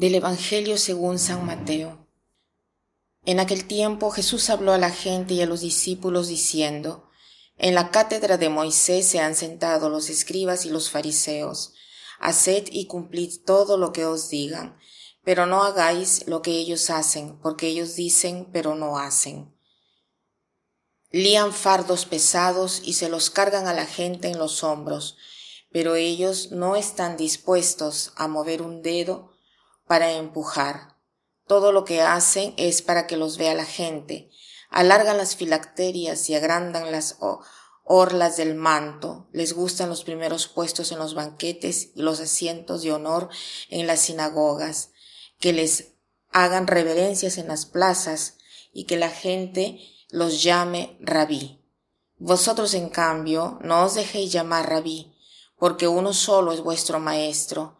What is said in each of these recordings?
Del Evangelio según San Mateo. En aquel tiempo Jesús habló a la gente y a los discípulos diciendo, En la cátedra de Moisés se han sentado los escribas y los fariseos. Haced y cumplid todo lo que os digan, pero no hagáis lo que ellos hacen, porque ellos dicen, pero no hacen. Lían fardos pesados y se los cargan a la gente en los hombros, pero ellos no están dispuestos a mover un dedo para empujar. Todo lo que hacen es para que los vea la gente. Alargan las filacterias y agrandan las orlas del manto. Les gustan los primeros puestos en los banquetes y los asientos de honor en las sinagogas. Que les hagan reverencias en las plazas y que la gente los llame rabí. Vosotros, en cambio, no os dejéis llamar rabí, porque uno solo es vuestro maestro,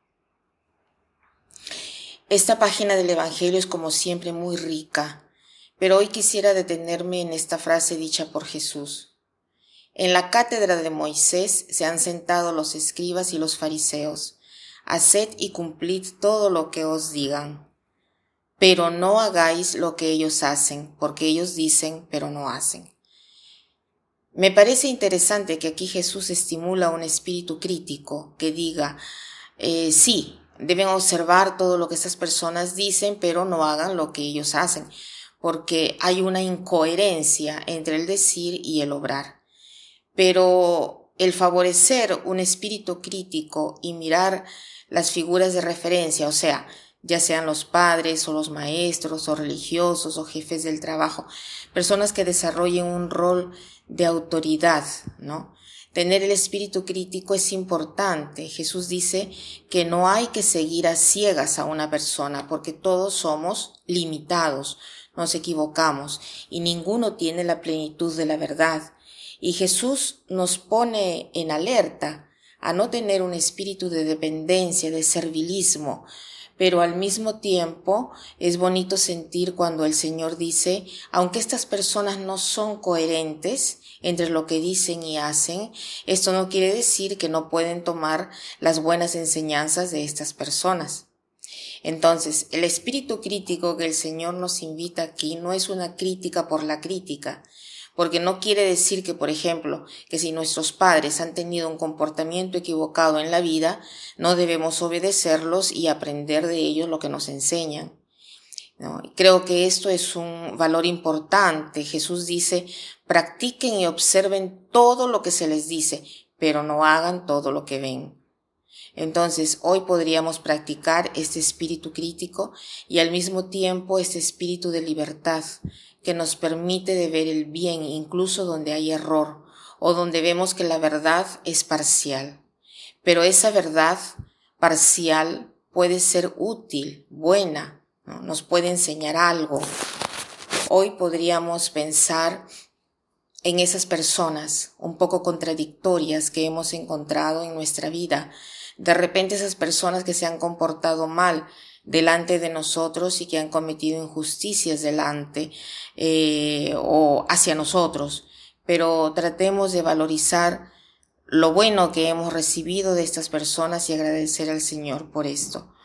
Esta página del Evangelio es como siempre muy rica, pero hoy quisiera detenerme en esta frase dicha por Jesús. En la cátedra de Moisés se han sentado los escribas y los fariseos. Haced y cumplid todo lo que os digan. Pero no hagáis lo que ellos hacen, porque ellos dicen, pero no hacen. Me parece interesante que aquí Jesús estimula un espíritu crítico que diga, eh, sí, deben observar todo lo que estas personas dicen, pero no hagan lo que ellos hacen, porque hay una incoherencia entre el decir y el obrar. Pero el favorecer un espíritu crítico y mirar las figuras de referencia, o sea, ya sean los padres o los maestros o religiosos o jefes del trabajo, personas que desarrollen un rol de autoridad, ¿no? Tener el espíritu crítico es importante. Jesús dice que no hay que seguir a ciegas a una persona porque todos somos limitados, nos equivocamos y ninguno tiene la plenitud de la verdad. Y Jesús nos pone en alerta a no tener un espíritu de dependencia, de servilismo, pero al mismo tiempo es bonito sentir cuando el Señor dice, aunque estas personas no son coherentes entre lo que dicen y hacen, esto no quiere decir que no pueden tomar las buenas enseñanzas de estas personas. Entonces, el espíritu crítico que el Señor nos invita aquí no es una crítica por la crítica, porque no quiere decir que, por ejemplo, que si nuestros padres han tenido un comportamiento equivocado en la vida, no debemos obedecerlos y aprender de ellos lo que nos enseñan. Creo que esto es un valor importante. Jesús dice, practiquen y observen todo lo que se les dice, pero no hagan todo lo que ven. Entonces, hoy podríamos practicar este espíritu crítico y al mismo tiempo este espíritu de libertad, que nos permite de ver el bien incluso donde hay error o donde vemos que la verdad es parcial. Pero esa verdad parcial puede ser útil, buena, nos puede enseñar algo. Hoy podríamos pensar en esas personas un poco contradictorias que hemos encontrado en nuestra vida. De repente esas personas que se han comportado mal, delante de nosotros y que han cometido injusticias delante eh, o hacia nosotros. Pero tratemos de valorizar lo bueno que hemos recibido de estas personas y agradecer al Señor por esto.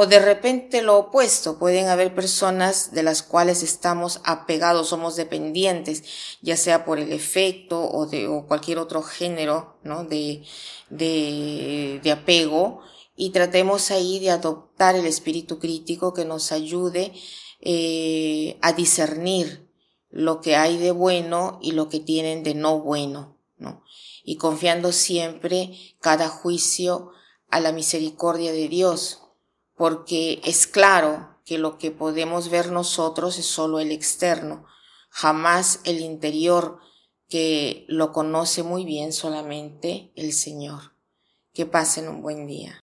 O de repente lo opuesto, pueden haber personas de las cuales estamos apegados, somos dependientes, ya sea por el efecto o de o cualquier otro género ¿no? de, de, de apego, y tratemos ahí de adoptar el espíritu crítico que nos ayude eh, a discernir lo que hay de bueno y lo que tienen de no bueno, ¿no? Y confiando siempre cada juicio a la misericordia de Dios, porque es claro que lo que podemos ver nosotros es solo el externo, jamás el interior que lo conoce muy bien solamente el Señor. Que pasen un buen día.